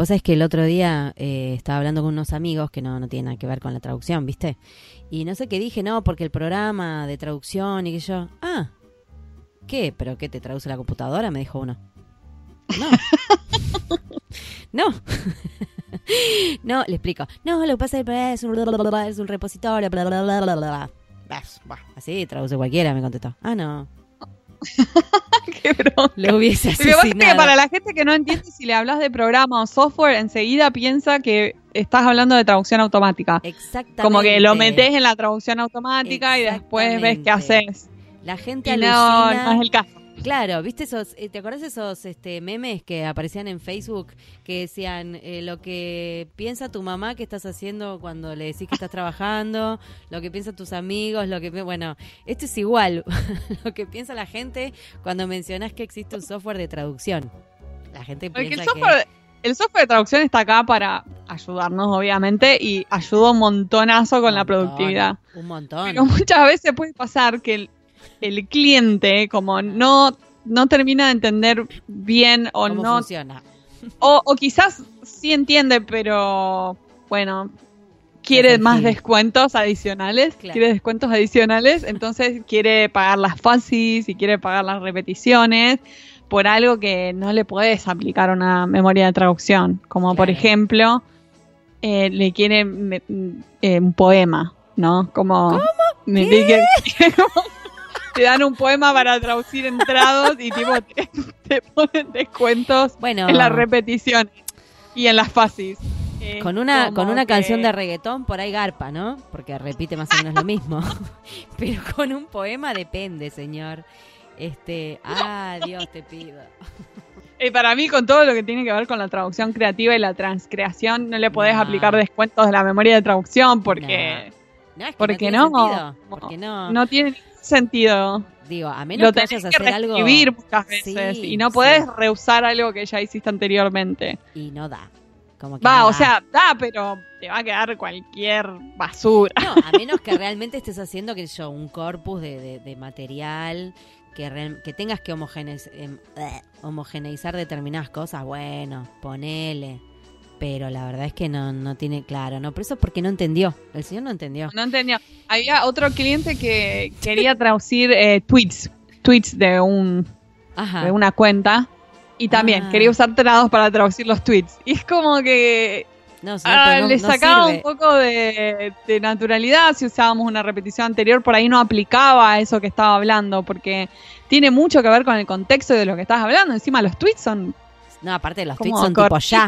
Vos sabés que el otro día eh, estaba hablando con unos amigos que no, no tienen nada que ver con la traducción, ¿viste? Y no sé qué dije, no, porque el programa de traducción y que yo, ah, ¿qué? ¿Pero qué te traduce la computadora? Me dijo uno. No. no. no, le explico. No, lo que pasa es que es un, repositorio, bla, bla, bla, bla, bla. Así traduce cualquiera, me contestó. Ah, no. Qué broma. Lo hubiese Lo que pasa es que asesinado. para la gente que no entiende si le hablas de programa o software, enseguida piensa que estás hablando de traducción automática. Exactamente. Como que lo metes en la traducción automática y después ves qué haces. La gente Y no, no es el caso. Claro, ¿viste esos, eh, te acordás esos este, memes que aparecían en Facebook que decían eh, lo que piensa tu mamá que estás haciendo cuando le decís que estás trabajando, lo que piensan tus amigos, lo que, bueno, esto es igual, lo que piensa la gente cuando mencionás que existe un software de traducción. La gente Porque piensa el software, el software de traducción está acá para ayudarnos, obviamente, y ayuda un montonazo que con la Un montón, productividad. Un montón. Pero muchas veces puede pasar que el, cliente, como no, no termina de entender bien o ¿Cómo no funciona? O, o quizás sí entiende, pero bueno, quiere más descuentos adicionales, Claro. quiere descuentos adicionales, entonces quiere pagar las fases y quiere pagar las repeticiones por algo que no le puedes aplicar una memoria de traducción, como por ejemplo, eh, le quiere me- eh, un poema, ¿no? Como me dije- te dan un poema para traducir entrados y tipo te, te ponen descuentos Bueno, en las repeticiones y en las fases. Es con una, con una que- canción de reggaetón por ahí garpa, ¿no? Porque repite más o menos lo mismo. Pero con un poema depende, señor. Este, ah, Dios te pido. Eh, para mí, con todo lo que tiene que ver con la traducción creativa y la transcreación, no le podés No. aplicar descuentos de la memoria de traducción porque No, es que ¿Por no tiene no? sentido. Porque no, no tiene sentido. digo, a menos Lo que tenés vayas a que hacer algo muchas veces Sí, y no podés sí. reusar algo que ya hiciste anteriormente. y no da. Como que Va, no o da. sea, da, pero te va a quedar cualquier basura. No, a menos que realmente estés haciendo, que yo, un corpus de, de- de material, que, que tengas que homogeneiz- em, eh, homogeneizar determinadas cosas, bueno, ponele. Pero la verdad es que no, no tiene claro, ¿no? Pero eso es porque no entendió. El señor no entendió. No entendía. Había otro cliente que quería traducir eh, tweets, tweets de un Ajá. de una cuenta y también Ah. quería usar trados para traducir los tweets. Y es como que No, señor, ah, no- le sacaba un poco de, de naturalidad si usábamos una repetición anterior, por ahí no aplicaba a eso que estaba hablando, porque tiene mucho que ver con el contexto de lo que estás hablando. Encima los tweets son No, aparte los tweets son tipo ya.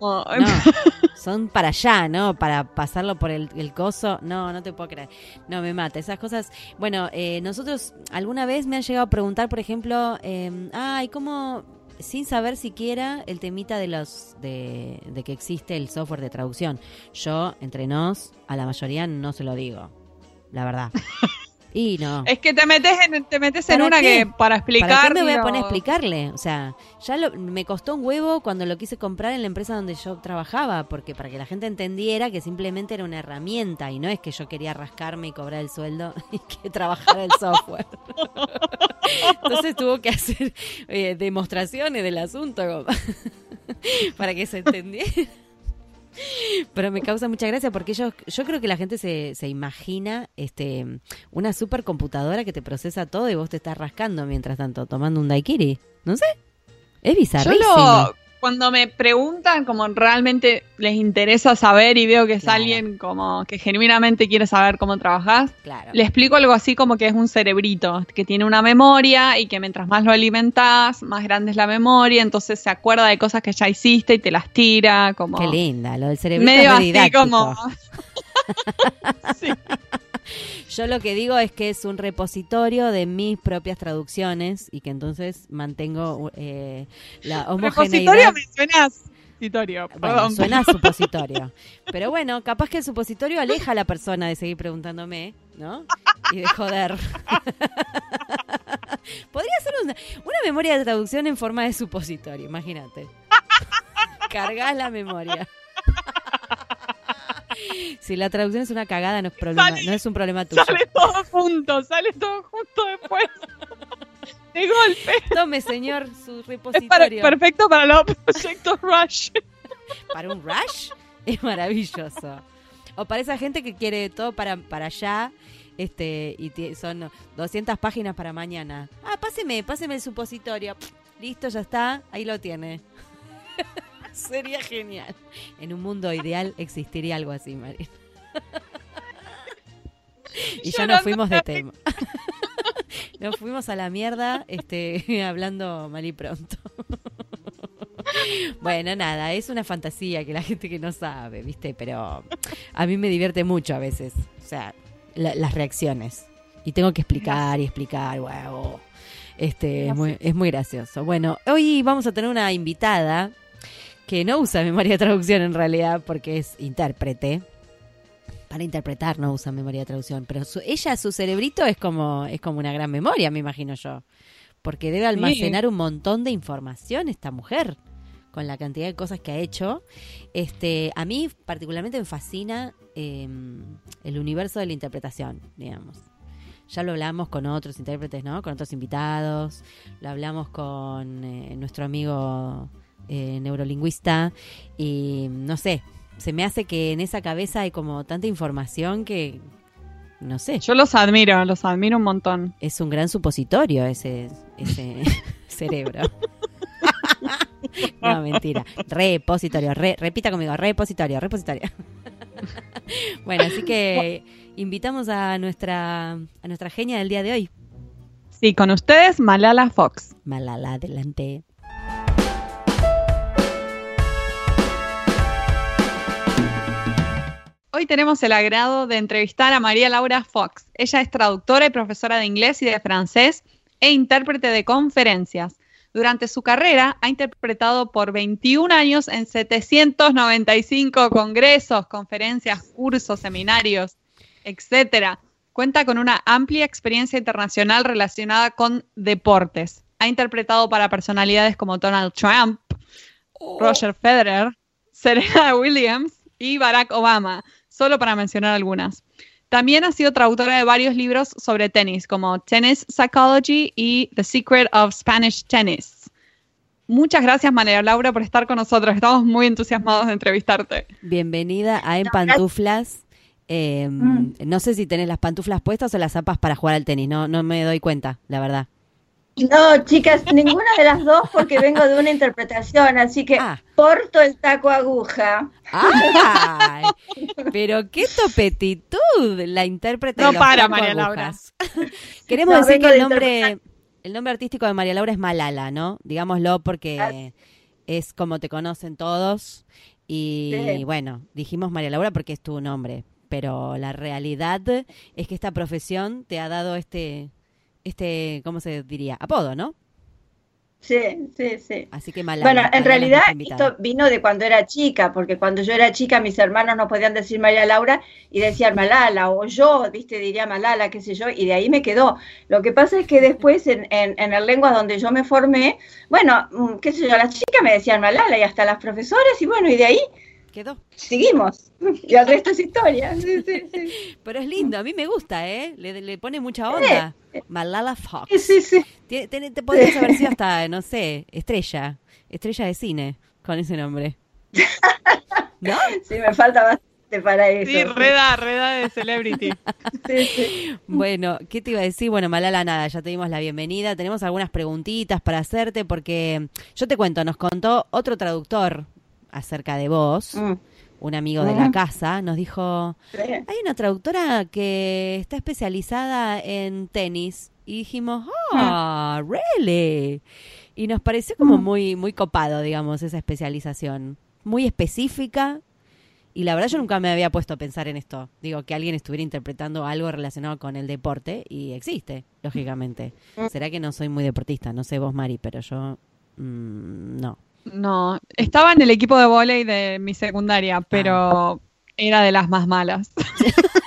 No, son para allá, ¿no? Para pasarlo por el, el coso. No, no te puedo creer. No, me mata. Esas cosas. Bueno, eh, nosotros alguna vez me han llegado a preguntar, por ejemplo, eh, ay, ¿cómo.? Sin saber siquiera el temita de los de, de que existe el software de traducción. Yo, entre nos, a la mayoría no se lo digo. La verdad. Y no. Es que te metes en, te metes en ¿Para una qué? que para explicar. ¿Para qué me voy a poner a explicarle? O sea, ya lo- me costó un huevo cuando lo quise comprar en la empresa donde yo trabajaba, porque para que la gente entendiera que simplemente era una herramienta y no es que yo quería rascarme y cobrar el sueldo y que trabajara el software. Entonces tuvo que hacer eh, demostraciones del asunto como para que se entendiera. Pero me causa mucha gracia porque yo, yo creo que la gente se, se imagina este una supercomputadora que te procesa todo y vos te estás rascando mientras tanto, tomando un daiquiri. No sé. Es Yo lo, cuando me preguntan como realmente les interesa saber y veo que es Claro. alguien como que genuinamente quiere saber cómo trabajas, Claro. le explico algo así como que es un cerebrito, que tiene una memoria y que mientras más lo alimentás, más grande es la memoria, entonces se acuerda de cosas que ya hiciste y te las tira, como Qué linda, lo del cerebrito medio es así como... Sí. Yo lo que digo es que es un repositorio de mis propias traducciones y que entonces mantengo eh, la Repositorio homogeneidad. me suena a supositorio, Bueno, perdón. suena a supositorio. Pero bueno, capaz que el supositorio aleja a la persona de seguir preguntándome, ¿no? Y de joder. Podría ser una, una memoria de traducción en forma de supositorio, imagínate. Cargas la memoria. Si la traducción es una cagada, no es, problema, Sale- no es un problema tuyo. Sale todo junto, sale todo junto después. De golpe. Tome, señor, su Es para- repositorio. perfecto para los proyectos Rush. para un rush es maravilloso. O para esa gente que quiere todo para, para allá este y son 200 páginas para mañana. Ah, páseme, páseme el supositorio. Listo, ya está, ahí lo tiene. Sería genial. En un mundo ideal existiría algo así, María. y ya nos fuimos de tema. nos fuimos a la mierda este, hablando mal y pronto. Bueno, nada, es una fantasía que la gente que no sabe, ¿viste? Pero a mí me divierte mucho a veces, o sea, la- las reacciones. Y tengo que explicar y explicar, wow. Este, es muy, es muy gracioso. Bueno, hoy vamos a tener una invitada que no usa memoria de traducción en realidad porque es intérprete. Para interpretar no usa memoria de traducción, pero su- ella, su cerebrito es como, es como una gran memoria, me imagino yo. Porque debe almacenar un montón de información esta mujer con la cantidad de cosas que ha hecho. Este, a mí particularmente me fascina eh, el universo de la interpretación, digamos. Ya lo hablamos con otros intérpretes, ¿no? Con otros invitados. Lo hablamos con eh, nuestro amigo eh, neurolingüista. Y no sé, se me hace que en esa cabeza hay como tanta información que, no sé, Yo los admiro, los admiro un montón. es un gran supositorio ese, ese cerebro. no, mentira. Repositorio. Re, repita conmigo. Repositorio, repositorio. bueno, así que invitamos a nuestra, a nuestra genia del día de hoy. Sí, con ustedes, Malala Fox. Malala, adelante. Hoy tenemos el agrado de entrevistar a María Laura Fox. Ella es traductora y profesora de inglés y de francés e intérprete de conferencias. Durante su carrera ha interpretado por 21 años en 795 congresos, conferencias, cursos, seminarios, etc. Cuenta con una amplia experiencia internacional relacionada con deportes. Ha interpretado para personalidades como Donald Trump, Roger Federer, Serena Williams y Barack Obama, solo para mencionar algunas. También ha sido traductora de varios libros sobre tenis, como Tennis Psychology y The Secret of Spanish Tennis. Muchas gracias, María Laura, por estar con nosotros. Estamos muy entusiasmados de entrevistarte. Bienvenida a En Pantuflas. Eh, No sé si tenés las pantuflas puestas o las zapas para jugar al tenis. No, no me doy cuenta, la verdad. No, chicas, ninguna de las dos porque vengo de una interpretación, así que Ah. porto el taco aguja. ¡Ay! Pero qué topetitud la intérprete No de los para, taco María agujas. Queremos No, decir que el de nombre, el nombre artístico de María Laura es Malala, ¿no? Digámoslo porque es como te conocen todos. Y Sí. bueno, dijimos María Laura porque es tu nombre. Pero la realidad es que esta profesión te ha dado este, este, ¿cómo se diría? Apodo, ¿no? Sí, sí, sí. Así que Malala. Bueno, en realidad esto vino de cuando era chica, porque cuando yo era chica mis hermanos no podían decir María Laura y decían Malala o yo, viste, diría Malala, qué sé yo, y de ahí me quedó. Lo que pasa es que después en, en, en el lengua donde yo me formé, bueno, mm, qué sé yo, las chicas me decían Malala y hasta las profesoras y bueno, y de ahí Quedó. seguimos. Y el resto es historia. Sí, sí, sí. Pero es lindo, a mí me gusta, ¿eh? Le, le pone mucha onda. Malala Fox. Sí, sí, Te, te podrías haber sido hasta, no sé, estrella. Estrella de cine con ese nombre. ¿No? Sí, me falta bastante para eso. Sí, reda, reda de celebrity. Sí, sí. Bueno, ¿qué te iba a decir? Bueno, Malala, nada, ya te dimos la bienvenida. Tenemos algunas preguntitas para hacerte porque yo te cuento, nos contó otro traductor acerca de vos, Mm, un amigo de la Mm. casa, nos dijo, hay una traductora que está especializada en tenis. Y dijimos, ah, really? Y nos pareció como Mm. muy, muy copado, digamos, esa especialización. Muy específica. Y la verdad yo nunca me había puesto a pensar en esto. Digo, que alguien estuviera interpretando algo relacionado con el deporte. Y existe, lógicamente. Mm. Será que no soy muy deportista, no sé vos, Mari, pero yo mm, no. No, estaba en el equipo de vóley de mi secundaria, pero era de las más malas.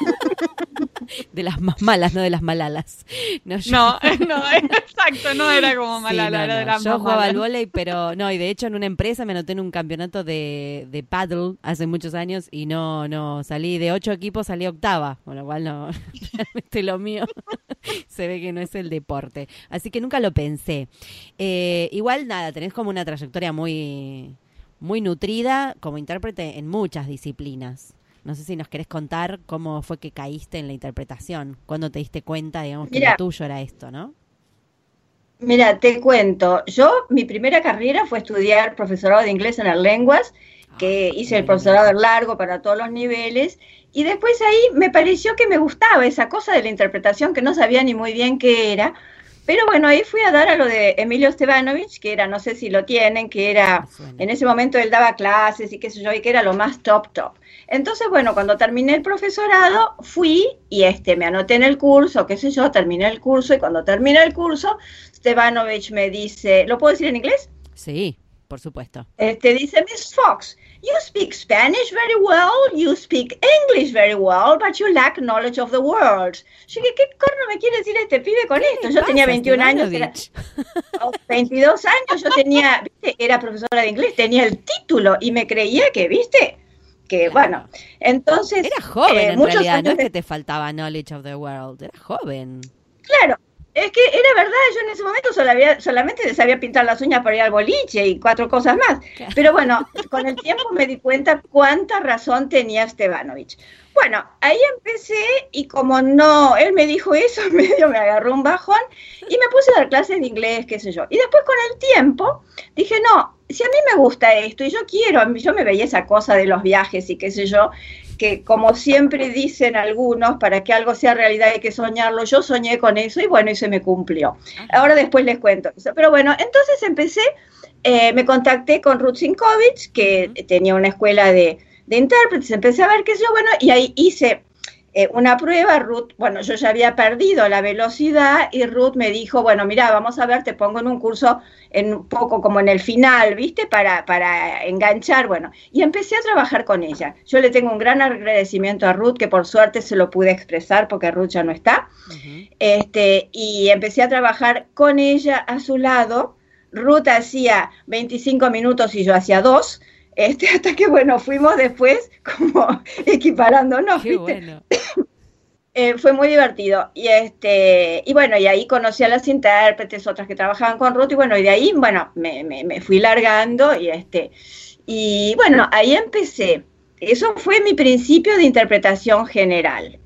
de las más malas, no de las malalas. No, no, exacto, no era como malala, era de las Yo jugaba al volei, pero no, y de hecho en una empresa me anoté en un campeonato de, de paddle hace muchos años y no, no, salí de ocho equipos, salí octava, con lo cual no, realmente lo mío se ve que no es el deporte. Así que nunca lo pensé. Eh, igual nada, tenés como una trayectoria muy, muy nutrida como intérprete en muchas disciplinas. No sé si nos querés contar cómo fue que caíste en la interpretación, cuando te diste cuenta, digamos, que lo tuyo era esto, ¿no? Mira, te cuento. Yo, mi primera carrera fue estudiar profesorado de inglés en las lenguas, que ah, hice el profesorado largo para todos los niveles, y después ahí me pareció que me gustaba esa cosa de la interpretación que no sabía ni muy bien qué era, pero bueno, ahí fui a dar a lo de Emilio Stevanovich, que era, no sé si lo tienen, que era, en ese momento él daba clases y qué sé yo, y que era lo más top top. Entonces, bueno, cuando terminé el profesorado, fui y este, me anoté en el curso, qué sé yo, terminé el curso, y cuando terminé el curso, Stevanovich me dice, ¿lo puedo decir en inglés? Sí, por supuesto. Este dice, Miss Fox, You speak Spanish very well, you speak English very well, but you lack knowledge of the world. Yo dije, ¿qué corno me quiere decir este pibe con esto? Yo tenía 21 años, 22 años, yo tenía, ¿viste? era profesora de inglés, tenía el título y me creía que, ¿viste? Que bueno, entonces... Era joven eh, en realidad, no es que te faltaba knowledge of the world, era joven. Claro, es que era verdad, yo en ese momento solamente sabía pintar las uñas para ir al boliche y cuatro cosas más. Pero bueno, con el tiempo me di cuenta cuánta razón tenía Stevanovich. Bueno, ahí empecé y como no, él me dijo eso, medio me agarró un bajón y me puse a dar clases de inglés, qué sé yo. Y después con el tiempo dije, no, si a mí me gusta esto y yo quiero, yo me veía esa cosa de los viajes y qué sé yo, que como siempre dicen algunos, para que algo sea realidad hay que soñarlo. Yo soñé con eso y bueno, y se me cumplió. Ahora después les cuento eso. Pero bueno, entonces empecé, eh, me contacté con Ruth Sinkovich, que tenía una escuela de, de intérpretes, empecé a ver qué sé yo, bueno, y ahí hice eh, una prueba, Ruth, bueno, yo ya había perdido la velocidad y Ruth me dijo, bueno, mira, vamos a ver, te pongo en un curso en un poco como en el final, ¿viste? Para, para enganchar, bueno, y empecé a trabajar con ella. Yo le tengo un gran agradecimiento a Ruth, que por suerte se lo pude expresar porque Ruth ya no está, este, y empecé a trabajar con ella a su lado. Ruth hacía 25 minutos y yo hacía dos, este, hasta que, bueno, fuimos después como equiparándonos. Eh, fue muy divertido. Y este, y bueno, y ahí conocí a las intérpretes, otras que trabajaban con Ruth, y bueno, y de ahí, bueno, me, me, fui largando y este, y bueno, ahí empecé. Eso fue mi principio de interpretación general.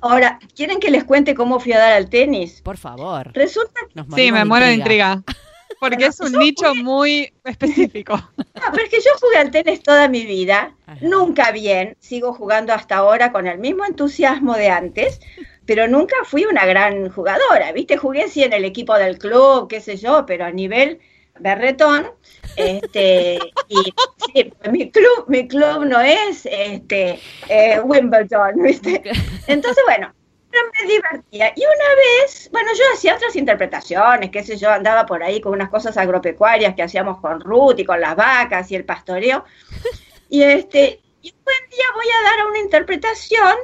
Ahora, ¿quieren que les cuente cómo fui a dar al tenis? Por favor. Resulta Sí, me muero de intriga porque es un nicho muy específico. No, pero es que yo jugué al tenis toda mi vida, nunca bien, sigo jugando hasta ahora con el mismo entusiasmo de antes, pero nunca fui una gran jugadora, ¿viste? Jugué sí en el equipo del club, qué sé yo, pero a nivel berretón, este, y sí, mi club, mi club no es este eh, Wimbledon, ¿viste? Entonces, bueno, me divertía. Y una vez, bueno, yo hacía otras interpretaciones, qué sé yo, andaba por ahí con unas cosas agropecuarias que hacíamos con Ruth y con las vacas y el pastoreo. Y este, y un buen día voy a dar una interpretación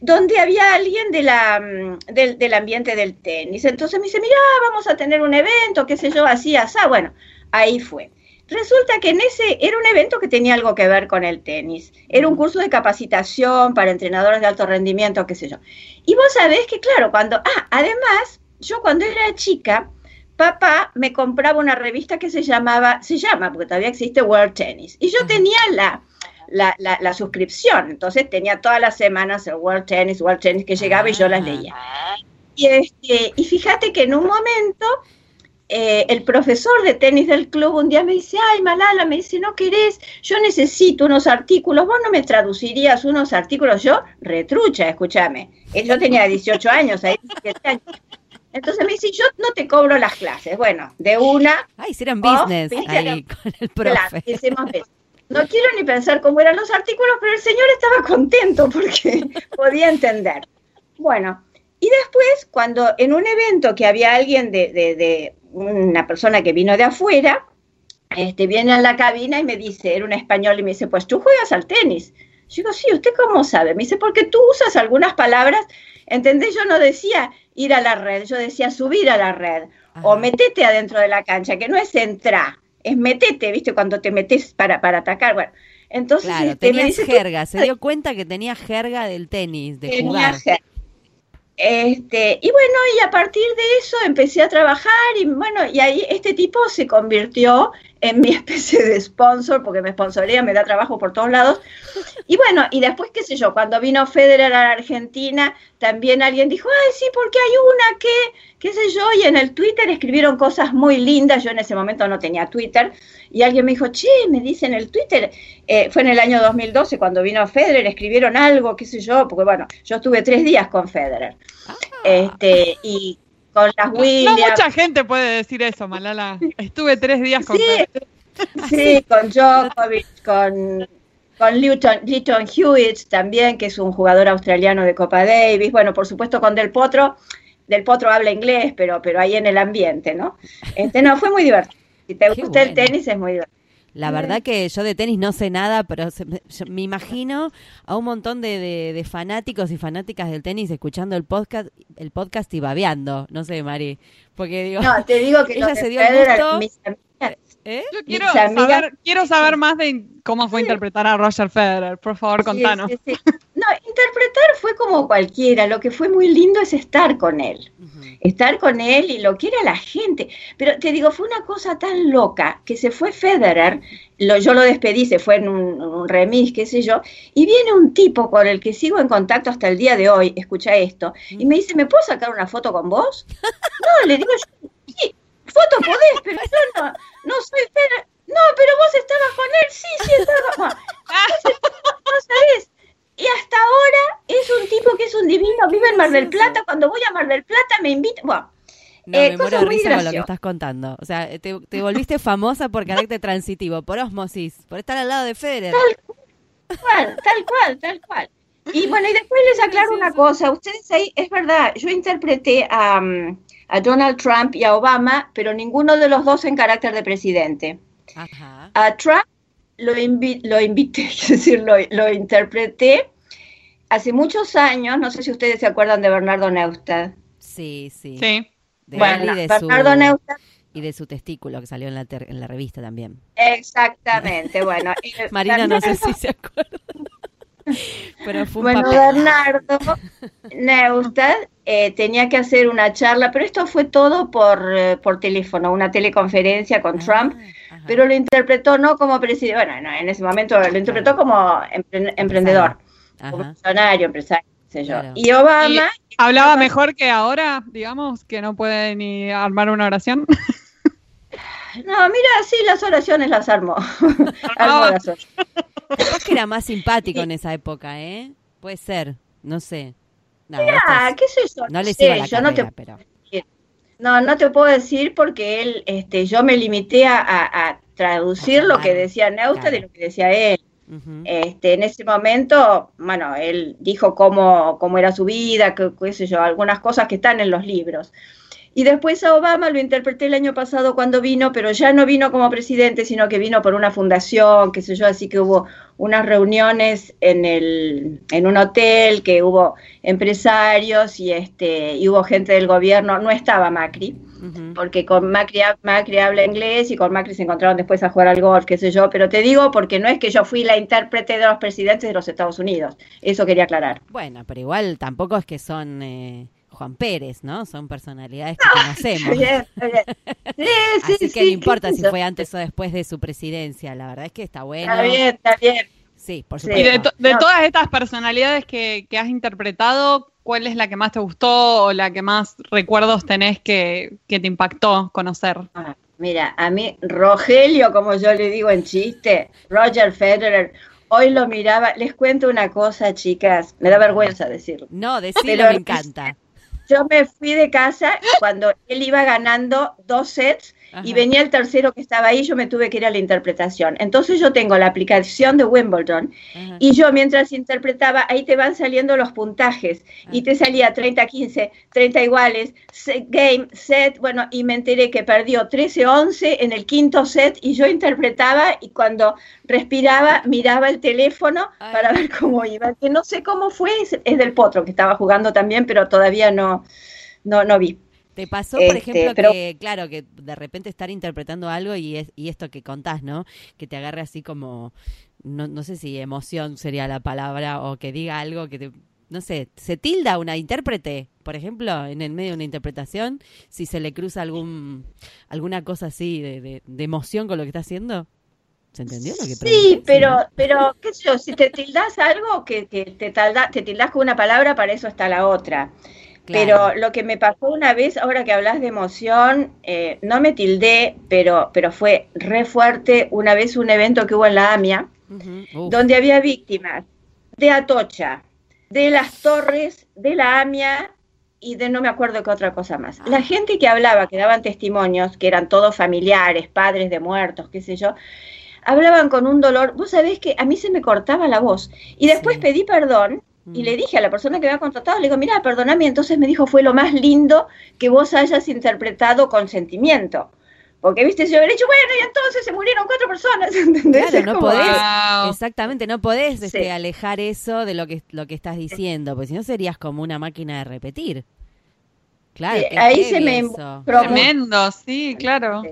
donde había alguien de la, mm, del, del ambiente del tenis. Entonces me dice, mira, vamos a tener un evento, qué sé yo, así, así. Bueno, ahí fue. Resulta que en ese era un evento que tenía algo que ver con el tenis. Era un curso de capacitación para entrenadores de alto rendimiento, qué sé yo. Y vos sabés que, claro, cuando... Ah, además, yo cuando era chica, papá me compraba una revista que se llamaba, se llama, porque todavía existe World Tennis. Y yo tenía la, la, la, suscripción, entonces tenía todas las semanas el World Tennis, World Tennis que llegaba y yo las leía. Y, este, y fíjate que en un momento eh, el profesor de tenis del club un día me dice, ay Malala, me dice, no querés, yo necesito unos artículos, vos no me traducirías unos artículos, yo retrucha, escúchame, yo tenía 18 años, ahí, entonces me dice, yo no te cobro las clases, bueno, de una... Ay, hicieron business ahí con el profe. no quiero ni pensar cómo eran los artículos, pero el señor estaba contento porque podía entender. Bueno, y después, cuando en un evento que había alguien de, de una persona que vino de afuera, este, viene a la cabina y me dice, era un español, y me dice, pues tú juegas al tenis. Yo digo, sí, ¿usted cómo sabe? Me dice, porque tú usas algunas palabras, ¿entendés? Yo no decía ir a la red, yo decía subir a la red o metete adentro de la cancha, que no es entrar, es metete, ¿viste? Cuando te metes para, para atacar. Bueno, entonces. Claro, este, tenía jerga, se dio cuenta que tenía jerga del tenis, de jugar. Este, y bueno, y a partir de eso empecé a trabajar y bueno, y ahí este tipo se convirtió en mi especie de sponsor, porque me sponsorea, me da trabajo por todos lados. Y bueno, y después, qué sé yo, cuando vino Federer a la Argentina, también alguien dijo, ay, sí, porque hay una que, qué sé yo, y en el Twitter escribieron cosas muy lindas, yo en ese momento no tenía Twitter, y alguien me dijo, che, me dice en el Twitter, eh, fue en el año 2012 cuando vino Federer, escribieron algo, qué sé yo, porque bueno, yo estuve tres días con Federer. Ah. Este, y con las Williams. No mucha gente puede decir eso, Malala. Estuve tres días con Sí, sí con Djokovic, con, con Lytton, Hewitt también, que es un jugador australiano de Copa Davis. Bueno, por supuesto con Del Potro. Del Potro habla inglés, pero, pero ahí en el ambiente, ¿no? Este, no, fue muy divertido. Si te gusta el tenis, es muy divertido. La verdad que yo de tenis no sé nada, pero me, imagino a un montón de, fanáticos y fanáticas del tenis escuchando el podcast, el podcast y babeando. No sé, Mari. Porque digo, no, te digo que ella se dio el gusto. ¿Eh? Yo quiero saber, quiero saber más de cómo fue interpretar a Roger Federer. Por favor, contanos. no, interpretar fue como cualquiera. Lo que fue muy lindo es estar con él. Estar con él y lo que era la gente. Pero te digo, fue una cosa tan loca que se fue Federer. Lo, yo lo despedí, se fue en un, un, remis, qué sé yo. Y viene un tipo con el que sigo en contacto hasta el día de hoy. Escucha esto. Y me dice, ¿me puedo sacar una foto con vos? No, le digo yo, foto podés, pero yo no no soy Federer. No, pero vos estabas con él, sí, sí estaba. No, sabés. Y hasta ahora es un tipo que es un divino, vive en Mar del Plata. Cuando voy a Mar del Plata me invita. Bueno, no, eh, me muero de risa con lo que estás contando. O sea, te, te, volviste famosa por carácter transitivo, por osmosis, por estar al lado de Federer. Tal cual, tal cual, tal cual. Y bueno, y después les aclaro una cosa. Ustedes ahí, es verdad, yo interpreté a, mm, a Donald Trump y a Obama, pero ninguno de los dos en carácter de presidente. A Trump lo, lo invité, es decir, lo, interpreté hace muchos años, no sé si ustedes se acuerdan de Bernardo Neustadt. Sí, sí. Sí. bueno, Bernardo su, Neustadt. Y de su testículo que salió en la, en la revista también. Exactamente, bueno. Marina no sé si se acuerda. Pero fue bueno, Bernardo Neustadt eh, tenía que hacer una charla, pero esto fue todo por, eh, por teléfono, una teleconferencia con ah, Trump, pero lo interpretó no como presidente, bueno, en ese momento lo interpretó como emprendedor, como funcionario, empresario, sé yo. Y Obama... ¿Hablaba mejor que ahora, digamos, que no puede ni armar una oración? No, mira, sí, las oraciones las armó. armó las oraciones. que era más simpático en esa época, ¿eh? Puede ser, no sé. No, ¿qué sé yo? No le sé, yo no te... pero... No, no te puedo decir porque él, este, yo me limité a, traducir lo que decía Neustadt y lo que decía él. este, en ese momento, bueno, él dijo cómo, cómo era su vida, qué sé yo, algunas cosas que están en los libros. Y después a Obama lo interpreté el año pasado cuando vino, pero ya no vino como presidente, sino que vino por una fundación, qué sé yo, así que hubo unas reuniones en, el, en un hotel, que hubo empresarios y, este, y hubo gente del gobierno, no estaba Macri, porque con Macri, Macri habla inglés y con Macri se encontraron después a jugar al golf, qué sé yo, pero te digo porque no es que yo fui la intérprete de los presidentes de los Estados Unidos, eso quería aclarar. Bueno, pero igual tampoco es que son... Eh Juan Pérez, ¿no? Son personalidades que conocemos. Bien, bien. Sí, Así que no importa si fue antes o después de su presidencia, la verdad es que está bueno. Está bien, está bien. Sí, por supuesto. Y de, todas estas personalidades que, has interpretado, ¿cuál es la que más te gustó o la que más recuerdos tenés que, que te impactó conocer? Ah, mira, a mí, Rogelio, como yo le digo en chiste, Roger Federer, hoy lo miraba. Les cuento una cosa, chicas, me da vergüenza decirlo. No, decirlo me encanta yo me fui de casa cuando él iba ganando dos sets y venía el tercero que estaba ahí, yo me tuve que ir a la interpretación. Entonces yo tengo la aplicación de Wimbledon y yo mientras interpretaba, ahí te van saliendo los puntajes. Y te salía 30-15, 30 iguales, game, set, bueno, y me enteré que perdió 13-11 en el quinto set y yo interpretaba y cuando respiraba miraba el teléfono para ver cómo iba, que no sé cómo fue, es, del potro que estaba jugando también, pero todavía no, no, no vi. ¿Te pasó, por este, ejemplo, que, claro, que de repente estar interpretando algo y, es, y esto que contás, ¿no? Que te agarre así como, no, no sé si emoción sería la palabra, o que diga algo que te, no sé, se tilda una intérprete, por ejemplo, en el medio de una interpretación, si se le cruza algún, alguna cosa así de, de, emoción con lo que está haciendo? ¿Se entendió lo que Sí, pero, pero, qué sé yo, si te tildas algo, que, que te, te tildas con una palabra, para eso está la otra. Pero lo que me pasó una vez, ahora que hablas de emoción, eh, no me tildé, pero, pero fue re fuerte una vez un evento que hubo en la AMIA, donde había víctimas de Atocha, de las torres, de la AMIA y de no me acuerdo qué otra cosa más. La gente que hablaba, que daban testimonios, que eran todos familiares, padres de muertos, qué sé yo, hablaban con un dolor. Vos sabés que a mí se me cortaba la voz. Y después pedí perdón y le mm. dije a la persona que me había contratado, le digo, mira, perdóname, y entonces me dijo, fue lo más lindo que vos hayas interpretado con sentimiento. Porque, viste, yo hubiera dicho, bueno, y entonces se murieron cuatro personas, ¿entendés? Claro, no podés, exactamente, no podés este, alejar eso de lo que, lo que estás diciendo, porque si no serías como una máquina de repetir. Claro, ahí se me Tremendo, sí, claro.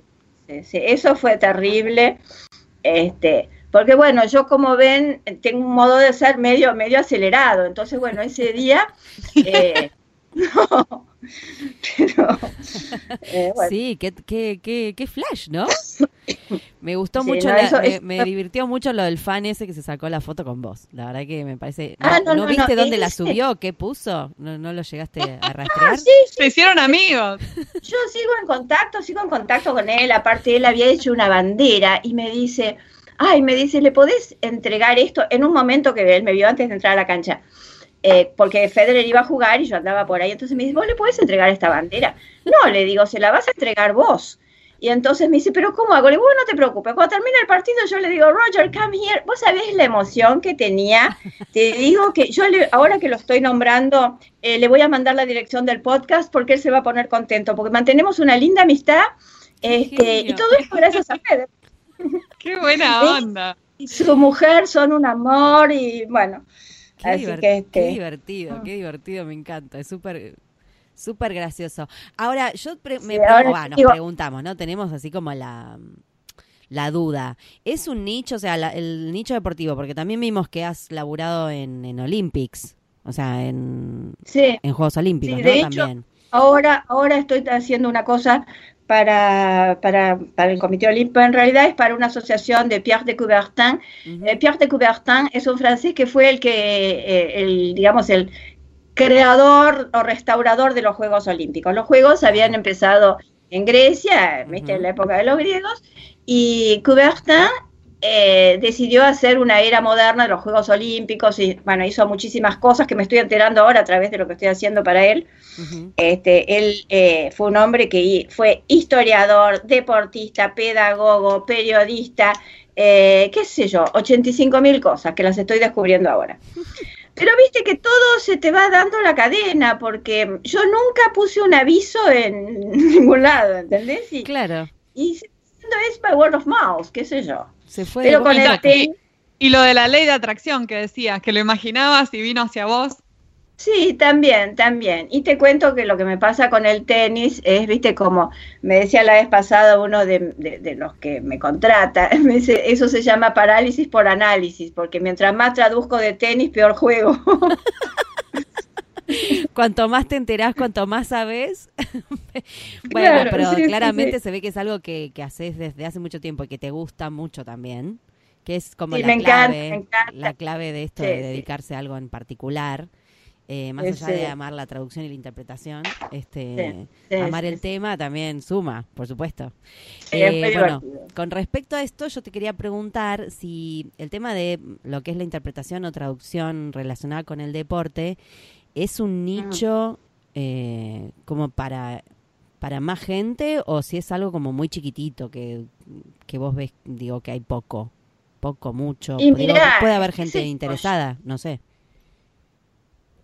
Sí, eso fue terrible. Este, porque bueno, yo como ven, tengo un modo de ser medio, medio acelerado. Entonces, bueno, ese día, eh, no, pero, eh, Sí, qué, qué, qué, flash, ¿no? Me gustó mucho, me, divirtió mucho lo del fan ese que se sacó la foto con vos. La verdad que me parece... ¿No, ah, viste dónde la subió? ¿Qué puso? ¿No, no lo llegaste a ah, rastrear? Se hicieron amigos. Yo sigo en contacto, sigo en contacto con él. Aparte, él había hecho una bandera y me dice ay, me dice, ¿le podés entregar esto? En un momento que él me vio antes de entrar a la cancha, eh, porque Federer iba a jugar y yo andaba por ahí, entonces me dice, ¿vos le podés entregar esta bandera? No, le digo, se la vas a entregar vos. Y entonces me dice, ¿pero cómo hago? Le digo, no te preocupes, cuando termine el partido yo le digo, Roger, come here. Vos sabés la emoción que tenía. Te digo que yo ahora que lo estoy nombrando, eh, le voy a mandar la dirección del podcast porque él se va a poner contento, porque mantenemos una linda amistad. Este, y todo esto gracias a Federer. Qué buena onda. Y su mujer son un amor y bueno. Qué, así que este... qué divertido, qué divertido, me encanta. Es súper súper gracioso. Ahora, yo me nos preguntamos, ¿no? Tenemos así como la, la duda. ¿Es un nicho, o sea, el nicho deportivo? Porque también vimos que has laburado en, en Olympics, o sea, en, en Juegos Olímpicos, ¿no? también. Ahora, ahora estoy haciendo una cosa para, para, para, el Comité Olímpico, en realidad es para una asociación de Pierre de Coubertin. Eh, Pierre de Coubertin es un francés que fue el que, eh, el, digamos, el creador o restaurador de los Juegos Olímpicos. Los Juegos habían empezado en Grecia, en la época de los griegos, y Coubertin eh, decidió hacer una era moderna de los Juegos Olímpicos y bueno, hizo muchísimas cosas que me estoy enterando ahora a través de lo que estoy haciendo para él. este, él eh, fue un hombre que fue historiador, deportista, pedagogo, periodista, eh, qué sé yo, 85 mil cosas que las estoy descubriendo ahora. Pero viste que todo se te va dando la cadena, porque yo nunca puse un aviso en ningún lado, ¿entendés? Y, claro. Y es by word of mouth, qué sé yo. Se fue Pero con el y, lo de la ley de atracción que decías, que lo imaginabas y vino hacia vos. Sí, también, también. Y te cuento que lo que me pasa con el tenis es, viste, como me decía la vez pasada uno de, los que me contrata, me dice, eso se llama parálisis por análisis, porque mientras más traduzco de tenis, peor juego. cuanto más te enterás, cuanto más sabes. bueno, pero claramente se ve que es algo que, que haces desde hace mucho tiempo y que te gusta mucho también, que es como la, clave, la clave de esto de dedicarse a algo en particular. Eh, más allá de amar la traducción y la interpretación, este, amar el tema también suma, por supuesto. Eh, bueno, con respecto a esto, yo te quería preguntar si el tema de lo que es la interpretación o traducción relacionada con el deporte es un nicho eh, como para, para más gente o si es algo como muy chiquitito que, que vos ves, digo, que hay poco, poco, mucho. Y Digo, puede haber gente interesada, no sé.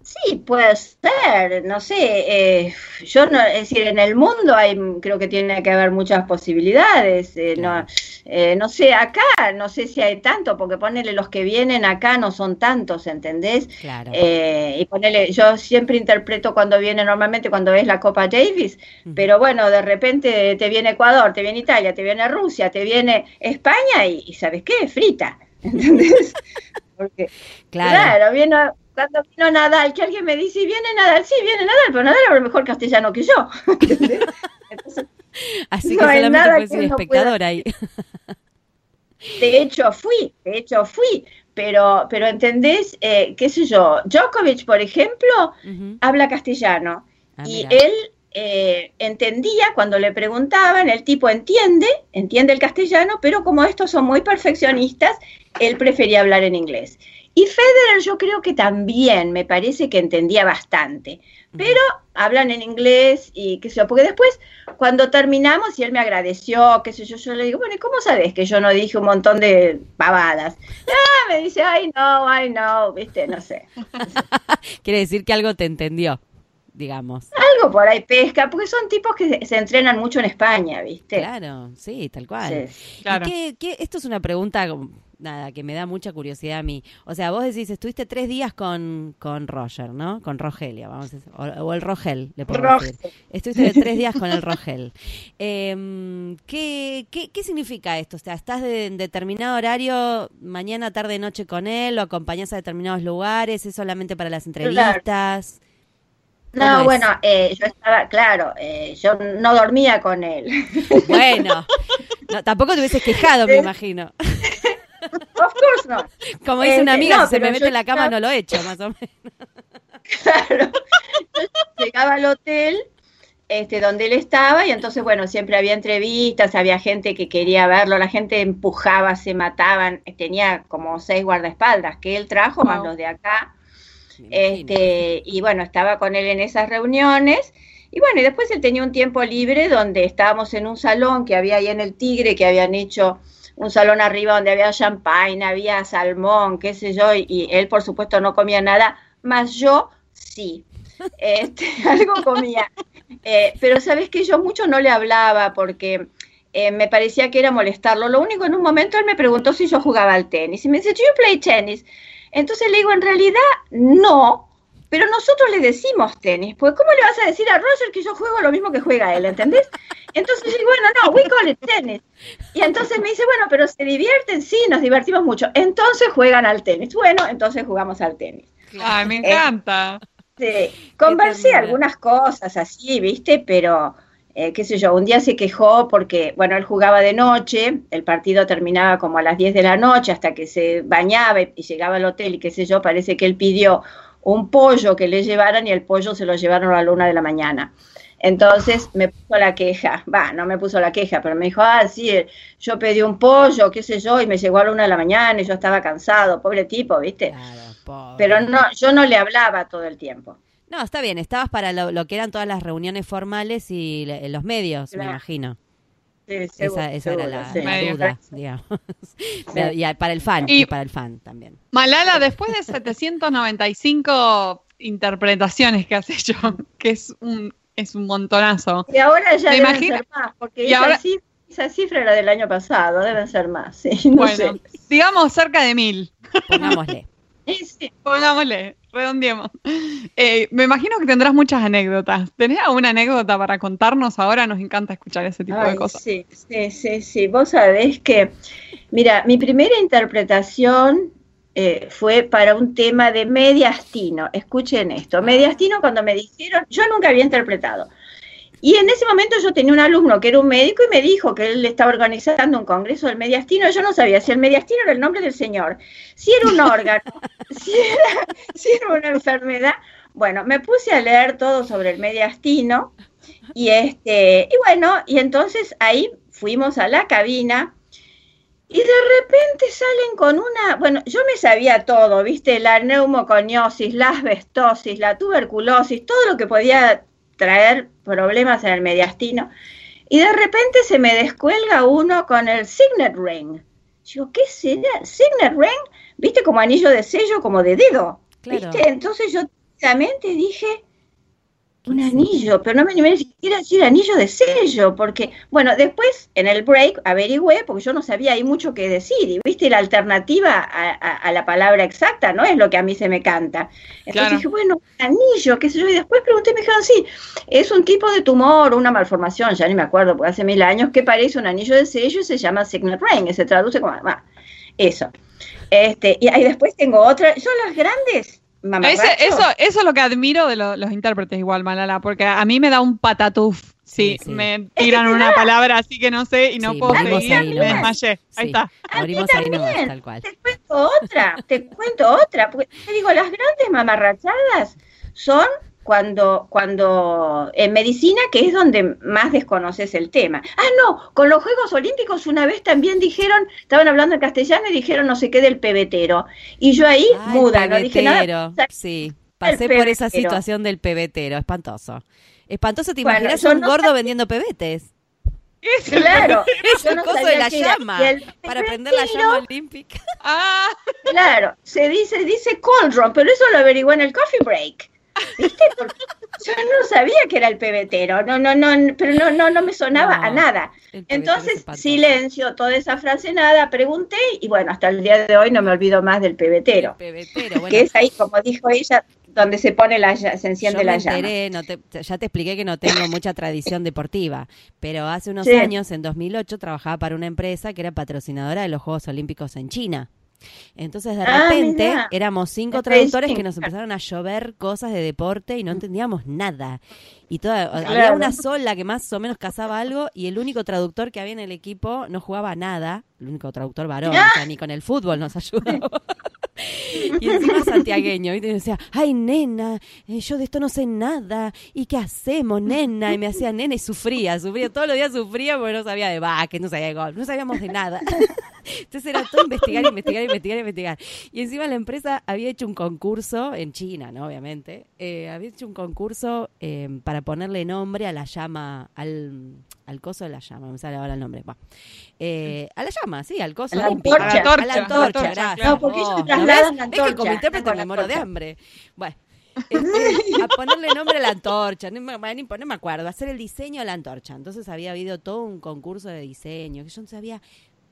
Sí, puede ser, no sé, eh, yo no, es decir, en el mundo hay, creo que tiene que haber muchas posibilidades, eh, no, eh, no sé, acá no sé si hay tanto, porque ponele los que vienen acá no son tantos, ¿entendés? Claro. Eh, y ponele, yo siempre interpreto cuando viene, normalmente cuando es la Copa Davis, pero bueno, de repente te viene Ecuador, te viene Italia, te viene Rusia, te viene España y, y ¿sabes qué? Frita, ¿entendés? Porque claro. Claro, vino, cuando vino Nadal, que alguien me dice, ¿viene Nadal? Sí, viene Nadal, pero Nadal habla mejor castellano que yo. Así no que solamente nada puedes ser espectador ahí. de hecho fui, de hecho fui, pero, pero ¿entendés? Eh, ¿Qué sé yo? Djokovic, por ejemplo, habla castellano Ah, y él eh, entendía cuando le preguntaban, el tipo entiende, entiende el castellano, pero como estos son muy perfeccionistas, él prefería hablar en inglés. Y Federer yo creo que también me parece que entendía bastante, pero hablan en inglés y qué sé yo, porque después cuando terminamos y él me agradeció, qué sé yo, yo le digo, bueno, ¿y cómo sabes que yo no dije un montón de pavadas? Ah, me dice, ay no, ay no, viste, no sé. Quiere decir que algo te entendió, digamos. Algo por ahí pesca, porque son tipos que se, entrenan mucho en España, ¿viste? Claro, sí, tal cual. Sí. Claro. ¿Y qué- qué- esto es una pregunta, nada, que me da mucha curiosidad a mí. O sea, vos decís, estuviste tres días con, con Roger, ¿no? Con Rogelio, vamos a decir. O, o el Rogel, le podemos Rogel. decir. Estuviste tres días con el Rogel. Em, ¿qué, qué, qué significa esto? O sea, ¿estás de, en determinado horario, mañana, tarde, noche con él, o acompañás a determinados lugares? ¿Es solamente para las entrevistas? ¿Cómo No, bueno, eh, yo estaba, claro, eh, yo no dormía con él. Bueno, no, tampoco te hubieses quejado, me imagino. of course no. Como dice una Este, amiga, no, si se me mete en la cama estaba- no lo echo, más o menos. Claro. Yo llegaba al hotel este, donde él estaba y entonces, bueno, siempre había entrevistas, había gente que quería verlo, la gente empujaba, se mataban, tenía como seis guardaespaldas que él trajo, más los de acá. Este, y bueno, estaba con él en esas reuniones. Y bueno, y después él tenía un tiempo libre donde estábamos en un salón que había ahí en el Tigre, que habían hecho un salón arriba donde había champagne, había salmón, qué sé yo, y, y él por supuesto no comía nada, más yo sí. Este, algo comía. Eh, pero sabes que yo mucho no le hablaba porque eh, me parecía que era molestarlo. Lo único, en un momento él me preguntó si yo jugaba al tenis y me dice, ¿Do you play tennis? Entonces le digo, en realidad no, pero nosotros le decimos tenis, pues ¿cómo le vas a decir a Roger que yo juego lo mismo que juega él, ¿entendés? Entonces yo digo, bueno, no, we call it tenis. Y entonces me dice, bueno, pero se divierten, sí, nos divertimos mucho. Entonces juegan al tenis. Bueno, entonces jugamos al tenis. Ay, me encanta. Sí, conversé algunas cosas así, ¿viste? Pero, eh, qué sé yo, un día se quejó porque, bueno, él jugaba de noche, el partido terminaba como a las 10 de la noche hasta que se bañaba y, y llegaba al hotel y qué sé yo, parece que él pidió un pollo que le llevaran y el pollo se lo llevaron a la una de la mañana. Entonces me puso la queja, va, no me puso la queja, pero me dijo, ah, sí, eh, yo pedí un pollo, qué sé yo, y me llegó a la una de la mañana y yo estaba cansado, pobre tipo, ¿viste? Claro. Pero no, yo no le hablaba todo el tiempo. No, está bien, estabas para lo, lo que eran todas las reuniones formales y le- los medios, me imagino. Sí, seguro, esa esa era seguro, la, sí. la duda, digamos. Y para el fan, y, Y- para el fan también. Malala, después de 795 interpretaciones que has hecho, que es un, es un montonazo. Y ahora ya deben imagino- ser más, porque y esa, ahora- cifra, esa cifra era del año pasado, deben ser más, sí, no bueno, sé. digamos cerca de mil. Pongámosle. Pongámosle, redondeemos. Eh, me imagino que tendrás muchas anécdotas. ¿Tenés alguna anécdota para contarnos ahora? Nos encanta escuchar ese tipo Ay, de cosas. sí, sí, sí, sí. Vos sabés que, mira, mi primera interpretación eh, fue para un tema de mediastino. Escuchen esto. Mediastino, cuando me dijeron, yo nunca había interpretado. Y en ese momento yo tenía un alumno que era un médico y me dijo que él estaba organizando un congreso del mediastino. Yo no sabía si el mediastino era el nombre del señor, si era un órgano, si era, si era una enfermedad. Bueno, me puse a leer todo sobre el mediastino y este, y bueno, y entonces ahí fuimos a la cabina y de repente salen con una, bueno, yo me sabía todo, viste, la neumoconiosis, la asbestosis, la tuberculosis, todo lo que podía traer problemas en el mediastino. Y de repente se me descuelga uno con el signet ring. Digo, ¿qué será? Signet ring, viste, como anillo de sello, como de dedo. ¿Viste? Entonces yo realmente dije, un anillo, pero no me animé ni siquiera a decir anillo de sello, porque, bueno, después en el break averigüé, porque yo no sabía, hay mucho que decir, y viste, la alternativa a, la palabra exacta no es lo que a mí se me canta. Entonces dije, bueno, anillo, qué sé yo, y después pregunté, me dijeron, sí, es un tipo de tumor, una malformación, ya ni me acuerdo, porque hace mil años, que parece un anillo de sello y se llama signet ring, y se traduce como, ah, eso. Este, y ahí después tengo otra, son las grandes eso, eso es lo que admiro de los intérpretes igual, Malala, porque a mí me da un patatuf. Sí, me tiran una palabra así que no sé y no puedo seguir, me desmayé. Ahí está. Ahí tal cual. Te cuento otra, te cuento otra, porque te digo, las grandes mamarrachadas son cuando, cuando en medicina, que es donde más desconoces el tema. Ah, no, con los Juegos Olímpicos una vez también dijeron, estaban hablando en castellano y dijeron no sé qué del pebetero. Y yo ahí, muda, no dije nada. Sí, pasé por esa situación del pebetero, espantoso. Espantoso, ¿te imaginas un gordo vendiendo pebetes? Claro, es un coso de la llama para prender la llama olímpica. Ah, claro, se dice, dice cauldron, pero eso lo averiguó en el coffee break. ¿Viste? Porque yo no sabía que era el pebetero, no, no, no, pero no, no, no me sonaba a nada. Entonces, silencio, toda esa frase nada, pregunté y bueno, hasta el día de hoy no me olvido más del pebetero. Que es ahí, como dijo ella, donde se pone la se enciende la llama. ya te expliqué que no tengo mucha tradición deportiva, pero hace unos años, en 2008, trabajaba para una empresa que era patrocinadora de los Juegos Olímpicos en China. Entonces de ah, repente éramos cinco traductores que nos empezaron a llover cosas de deporte y no entendíamos nada. Y toda, había una sola que más o menos cazaba algo y el único traductor que había en el equipo no jugaba nada, el único traductor varón, o sea, ni con el fútbol nos ayudó. y encima santiagueño, y decía, ay nena, eh, yo de esto no sé nada, ¿y qué hacemos, nena? Y me hacía nena y sufría, sufría, todos los días sufría porque no sabía de que no sabía de golf, no sabíamos de nada. Entonces era todo investigar, investigar, investigar, investigar. Y encima la empresa había hecho un concurso, en China, ¿no? Obviamente, eh, había hecho un concurso eh, para ponerle nombre a la llama, al, al coso de la llama, me sale ahora el nombre. Eh, a la llama, sí, al coso a la antorcha. A la antorcha, a la antorcha, gracias. No, porque ellos trasladan la antorcha. Es que como intérprete me muero de hambre. Bueno. Este, a ponerle nombre a la antorcha, no me, no me acuerdo, hacer el diseño de la antorcha. Entonces había habido todo un concurso de diseño, que yo no sabía,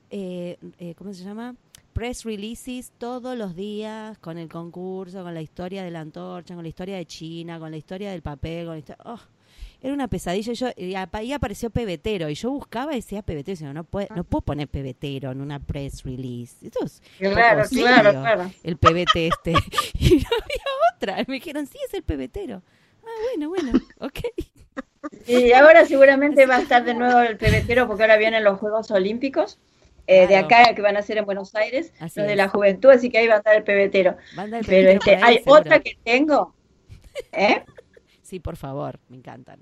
eh, eh, ¿cómo se llama? Press releases todos los días con el concurso, con la historia de la antorcha, con la historia de China, con la historia del papel, con la historia... Oh, era una pesadilla. Yo, y ahí apareció pebetero y yo buscaba y decía pebetero. Decía, no, puede, no puedo poner pebetero en una press release. Esto es claro, claro, claro. El pebete este. y no había otra. Me dijeron, sí, es el pebetero. Ah, bueno, bueno, ok. Y ahora seguramente va a estar de nuevo el pebetero porque ahora vienen los Juegos Olímpicos. Eh, de acá que van a ser en Buenos Aires, los de la juventud, así que ahí va a estar el pebetero. Pero este, hay otra que tengo, ¿eh? Sí, por favor, me encantan.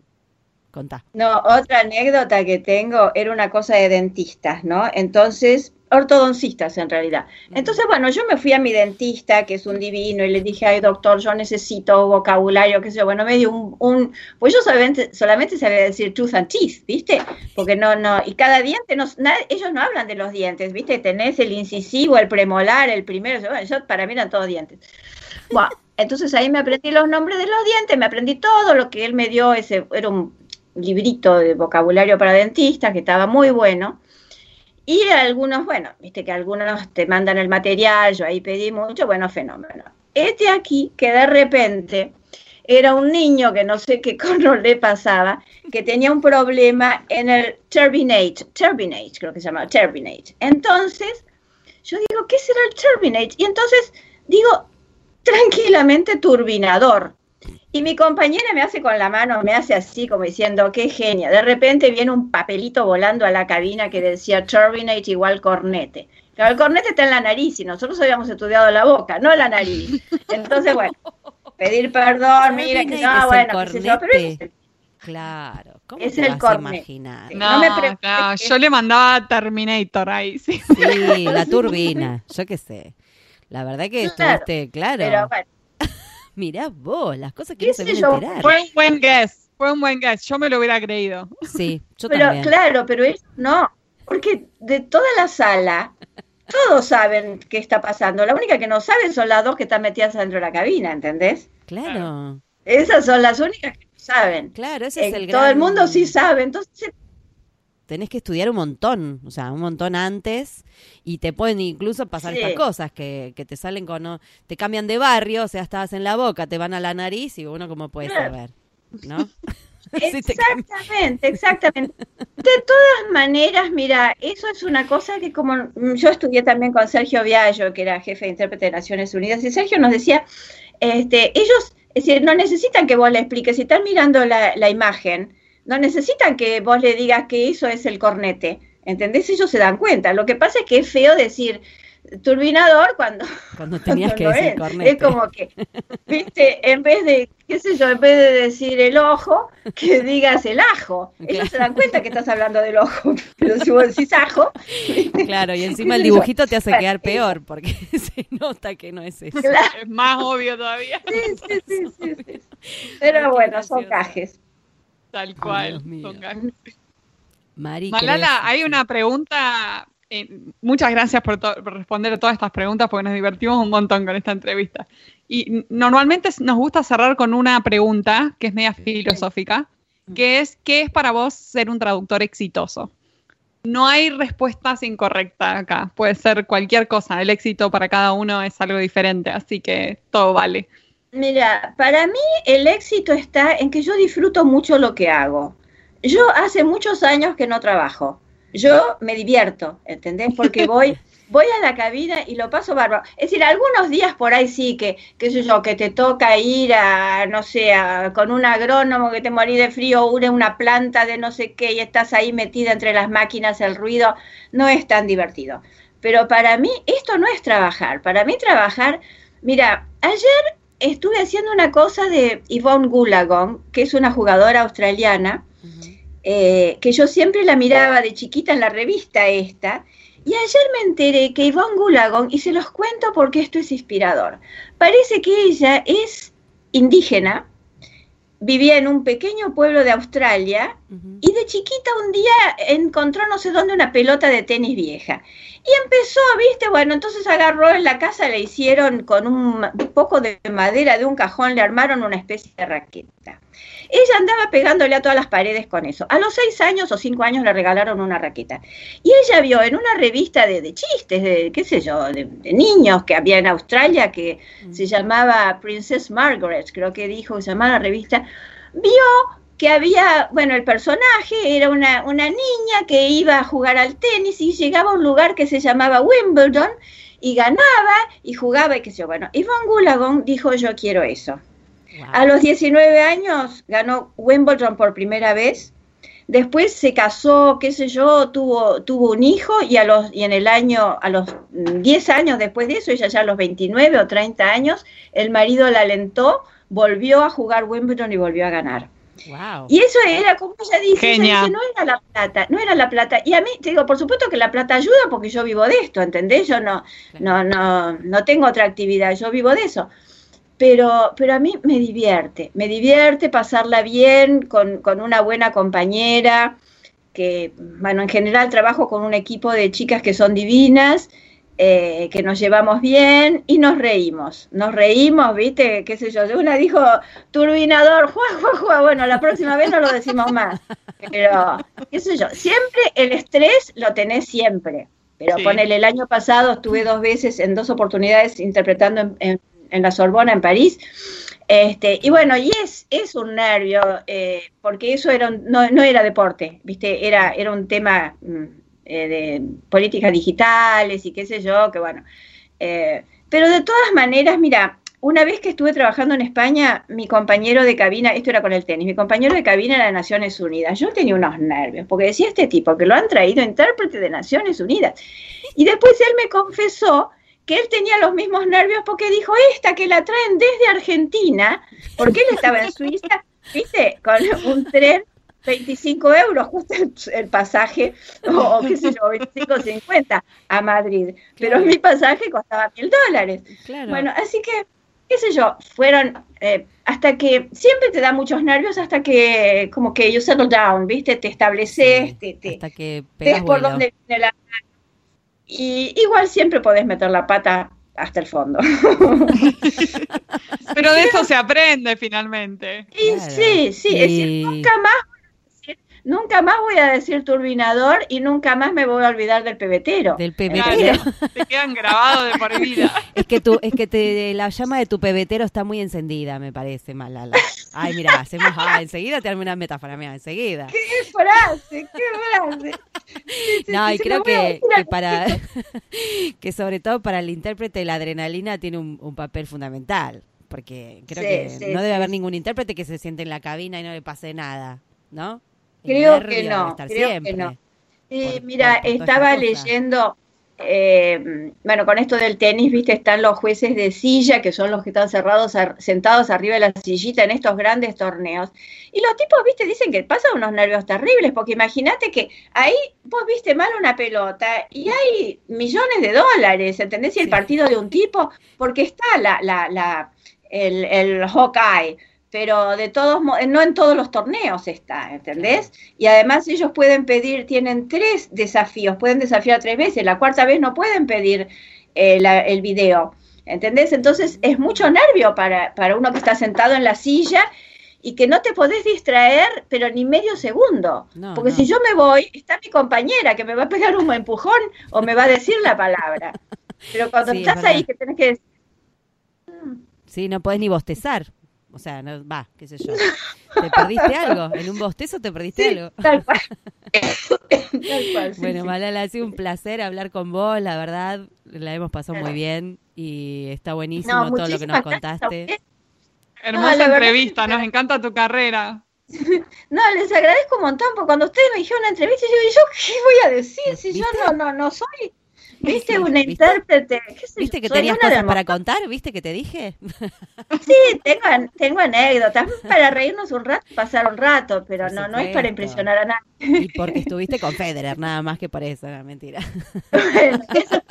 Contá. No, otra anécdota que tengo era una cosa de dentistas, ¿no? Entonces, ortodoncistas en realidad. Entonces, bueno, yo me fui a mi dentista, que es un divino, y le dije, ay, doctor, yo necesito vocabulario, qué sé yo. Bueno, me dio un, pues yo solamente, solamente sabía decir tooth and teeth, ¿viste? Porque no, no, y cada diente, no, ellos no hablan de los dientes, ¿viste? Tenés el incisivo, el premolar, el primero, bueno, yo, para mí eran todos dientes. Bueno, entonces ahí me aprendí los nombres de los dientes, me aprendí todo lo que él me dio, ese era un librito de vocabulario para dentistas que estaba muy bueno. Y algunos, bueno, viste que algunos te mandan el material, yo ahí pedí mucho, bueno, fenómeno. Este aquí, que de repente era un niño que no sé qué cono le pasaba, que tenía un problema en el turbinate, turbinate creo que se llama, turbinate. Entonces, yo digo, ¿qué será el turbinate? Y entonces digo, tranquilamente turbinador. Y mi compañera me hace con la mano, me hace así como diciendo, qué genia. De repente viene un papelito volando a la cabina que decía turbinate igual cornete. Pero el cornete está en la nariz y nosotros habíamos estudiado la boca, no la nariz. Entonces, bueno, pedir perdón, mira, que no, bueno, pero es Claro, ¿cómo es el cornete. No, no, yo le mandaba Terminator ahí, sí. Sí, la turbina, yo qué sé. La verdad que estuviste, claro. Pero bueno. Mirá vos, las cosas que no se enterar. Fue un buen guess. Fue un buen guess, yo me lo hubiera creído. Sí, yo pero, también. Claro, pero ellos no, porque de toda la sala, todos saben qué está pasando. La única que no saben son las dos que están metidas dentro de la cabina, ¿entendés? Claro, Esas son las únicas que no saben. claro, ese es Eh, el todo el mundo sí sabe, entonces Tenés que estudiar un montón, o sea, un montón antes y te pueden incluso pasar Sí. estas cosas que, que te salen con, no- te cambian de barrio, o sea, estabas en la boca, te van a la nariz y uno como puede saber, ¿no? Exactamente, exactamente. De todas maneras, mira, eso es una cosa que como yo estudié también con Sergio Viallo, que era jefe de intérprete de Naciones Unidas, y Sergio nos decía, este, ellos, es decir, no necesitan que vos le expliques, si están mirando la, la imagen, no necesitan que vos le digas que eso es el cornete, ¿entendés? Ellos se dan cuenta. Lo que pasa es que es feo decir turbinador cuando Cuando tenías que no decir es. cornete. Es como que, viste, en vez de, qué sé yo, en vez de decir el ojo, que digas el ajo. Ellos se dan cuenta que estás hablando del ojo, pero si vos decís ajo, Claro, y encima el yo. dibujito te hace Bueno, quedar peor porque se nota que no es eso. claro, Es más obvio todavía. sí, sí, sí, sí, sí. Pero bueno, son cajes. Tal cual. Mari, Malala, ¿querés- hay una pregunta. eh, muchas gracias por, responder a todas estas preguntas porque nos divertimos un montón con esta entrevista. Y normalmente nos gusta cerrar con una pregunta que es media filosófica, que es ¿qué es para vos ser un traductor exitoso? No hay respuestas incorrectas acá. Puede ser cualquier cosa. El éxito para cada uno es algo diferente, así que todo vale. Mira, para mí el éxito está en que yo disfruto mucho lo que hago. Yo hace muchos años que no trabajo. Yo me divierto, ¿entendés? Porque voy, voy a la cabina y lo paso bárbaro. Es decir, algunos días por ahí sí que, qué sé yo, que te toca ir a, no sé, a- con un agrónomo que te morí de frío, une una planta de no sé qué y estás ahí metida entre las máquinas, el ruido, no es tan divertido. Pero para mí esto no es trabajar. Para mí trabajar, mira, ayer estuve haciendo una cosa de Yvonne Goolagong, que es una jugadora australiana, eh, que yo siempre la miraba de chiquita en la revista esta, y ayer me enteré que Yvonne Goolagong, y se los cuento porque esto es inspirador, parece que ella es indígena, vivía en un pequeño pueblo de Australia, Y de chiquita un día encontró no sé dónde una pelota de tenis vieja. Y empezó, viste, bueno, entonces agarró en la casa, le hicieron con un poco de madera de un cajón, le armaron una especie de raqueta. Ella andaba pegándole a todas las paredes con eso. A los seis años o cinco años le regalaron una raqueta. Y ella vio en una revista de, de chistes, de qué sé yo, de, de niños que había en Australia, que se llamaba Princess Margaret, creo que dijo, se llamaba la revista, vio que había, bueno, el personaje era una, una niña que iba a jugar al tenis y llegaba a un lugar que se llamaba Wimbledon y ganaba y jugaba y qué sé yo. Bueno, Yvonne Goolagong dijo yo quiero eso. Wow. A los 19 años ganó Wimbledon por primera vez. Después se casó, qué sé yo, tuvo, tuvo un hijo y, a los, y en el año, a los mm, 10 años después de eso, ella ya a los 29 o 30 años, el marido la alentó, volvió a jugar Wimbledon y volvió a ganar. Wow. Y eso era, como ella dice, ella Genia. dice, no era la plata, no era la plata. Y a mí, te digo, por supuesto que la plata ayuda porque yo vivo de esto, ¿entendés? Yo no, no, no, no tengo otra actividad, yo vivo de eso. Pero, pero a mí me divierte, me divierte pasarla bien con, con una buena compañera, que, bueno, en general trabajo con un equipo de chicas que son divinas, eh, que nos llevamos bien y nos reímos. Nos reímos, ¿viste? ¿Qué sé yo? Una dijo turbinador, juá, juá, juá. Bueno, la próxima vez no lo decimos más. Pero, qué sé yo, siempre el estrés lo tenés siempre. Pero Sí. ponele, el año pasado estuve dos veces, en dos oportunidades, interpretando en, en- en la Sorbona, en París. Este, y bueno, y es, es un nervio, eh, porque eso era un- no, no era deporte, ¿viste? Era, era un tema mm, eh, de políticas digitales y qué sé yo, que bueno. Eh, pero de todas maneras, mira, una vez que estuve trabajando en España, mi compañero de cabina, esto era con el tenis, mi compañero de cabina era de Naciones Unidas. Yo tenía unos nervios, porque decía este tipo que lo han traído intérprete de Naciones Unidas. Y después él me confesó que él tenía los mismos nervios porque dijo esta que la traen desde Argentina, porque él estaba en Suiza, viste, con un tren 25 euros, justo el, el pasaje, o, o qué sé yo, 25, 50 a Madrid. Pero mi pasaje costaba mil dólares. Claro. Bueno, así que, qué sé yo, fueron, eh, hasta que siempre te da muchos nervios hasta que como que you settle down, ¿viste? Te estableces, te, te, Hasta que ves por dónde viene la y igual siempre podés meter la pata hasta el fondo. Pero de eso se aprende finalmente. y Claro. sí, sí, es decir, nunca más nunca más voy a decir turbinador y nunca más me voy a olvidar del pebetero. Del Claro, pebetero. te quedan grabados de por vida. Es que tu, es que te, la llama de tu pebetero está muy encendida, me parece, Malala. Ay, mira, hacemos, ah, enseguida te armé una metáfora, mira, enseguida. ¡Qué frase! ¡Qué frase! No, y creo que, para que sobre todo para el intérprete la adrenalina tiene un, un papel fundamental, porque creo Sí, que sí, no debe sí, haber ningún intérprete que se siente en la cabina y no le pase nada, ¿no? Creo que no, creo que no. Sí, por- mira, por- estaba leyendo, eh, bueno, con esto del tenis, viste, están los jueces de silla, que son los que están cerrados, ar- sentados arriba de la sillita en estos grandes torneos. Y los tipos, viste, dicen que pasan unos nervios terribles, porque imagínate que ahí vos viste mal una pelota y hay millones de dólares, ¿entendés? Y el Sí. partido de un tipo, porque está la, la, la, el, el Hawkeye. Pero de todos no en todos los torneos está, ¿entendés? Y además ellos pueden pedir, tienen tres desafíos, pueden desafiar tres veces, la cuarta vez no pueden pedir eh, la- el video, ¿entendés? Entonces es mucho nervio para, para uno que está sentado en la silla y que no te podés distraer, pero ni medio segundo. No, Porque no. si yo me voy, está mi compañera que me va a pegar un empujón o me va a decir la palabra. Pero cuando Sí, es estás ahí, que tenés que decir, Sí, no podés ni bostezar. O sea, no, va, qué sé yo. ¿Te perdiste algo? ¿En un bostezo te perdiste sí, algo? tal cual. Tal cual, sí, Bueno, sí. Malala, ha sido un placer hablar con vos, la verdad, la hemos pasado muy bien y está buenísimo No, todo lo que nos contaste. Hermosa entrevista, nos encanta tu carrera. No, les agradezco un montón, porque cuando ustedes me dijeron una entrevista, yo digo, ¿yo qué voy a decir si yo no, no, no soy, viste, una ¿viste? intérprete? ¿Qué sé ¿Viste yo? que Soy tenías cosas para contar? ¿Viste que te dije? Sí, tengo, tengo anécdotas para reírnos un rato, pasar un rato, pero Por no, no es para impresionar a nadie. Y porque estuviste con Federer, nada más que por eso, no, mentira. Bueno, eso,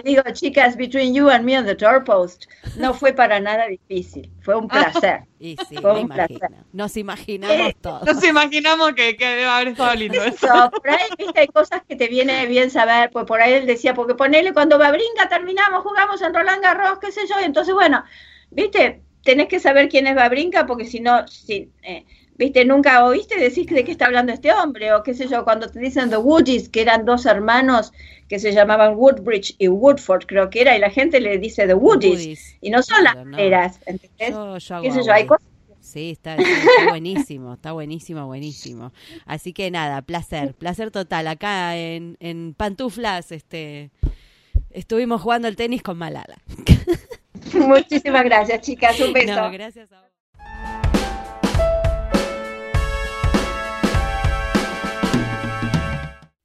te digo, chicas, between you and me on the doorpost, no fue para nada difícil, fue un placer. Y sí, Fue me un placer. Nos imaginamos todo. Nos imaginamos que, que debe haber estado lindo eso. Eso, por ahí viste, hay cosas que te viene bien saber, pues por ahí él decía, porque ponele cuando va brinca, terminamos, jugamos en Roland Garros, qué sé yo, y entonces bueno, viste, tenés que saber quién es Babrinka, porque si no, si, eh, viste, nunca oíste decir de qué está hablando este hombre, o qué sé yo, cuando te dicen The Woodies, que eran dos hermanos que se llamaban Woodbridge y Woodford, creo que era, y la gente le dice The Woodies, Woodies. y no son las no. eras, ¿entendés? Yo, yo hago qué sé yo, agua hay ahí. cosas Sí, está, buenísimo, está buenísimo, buenísimo. Así que nada, placer, placer total. Acá en, en Pantuflas, este, estuvimos jugando el tenis con Malala. Muchísimas gracias, chicas, un beso. No, gracias a vos.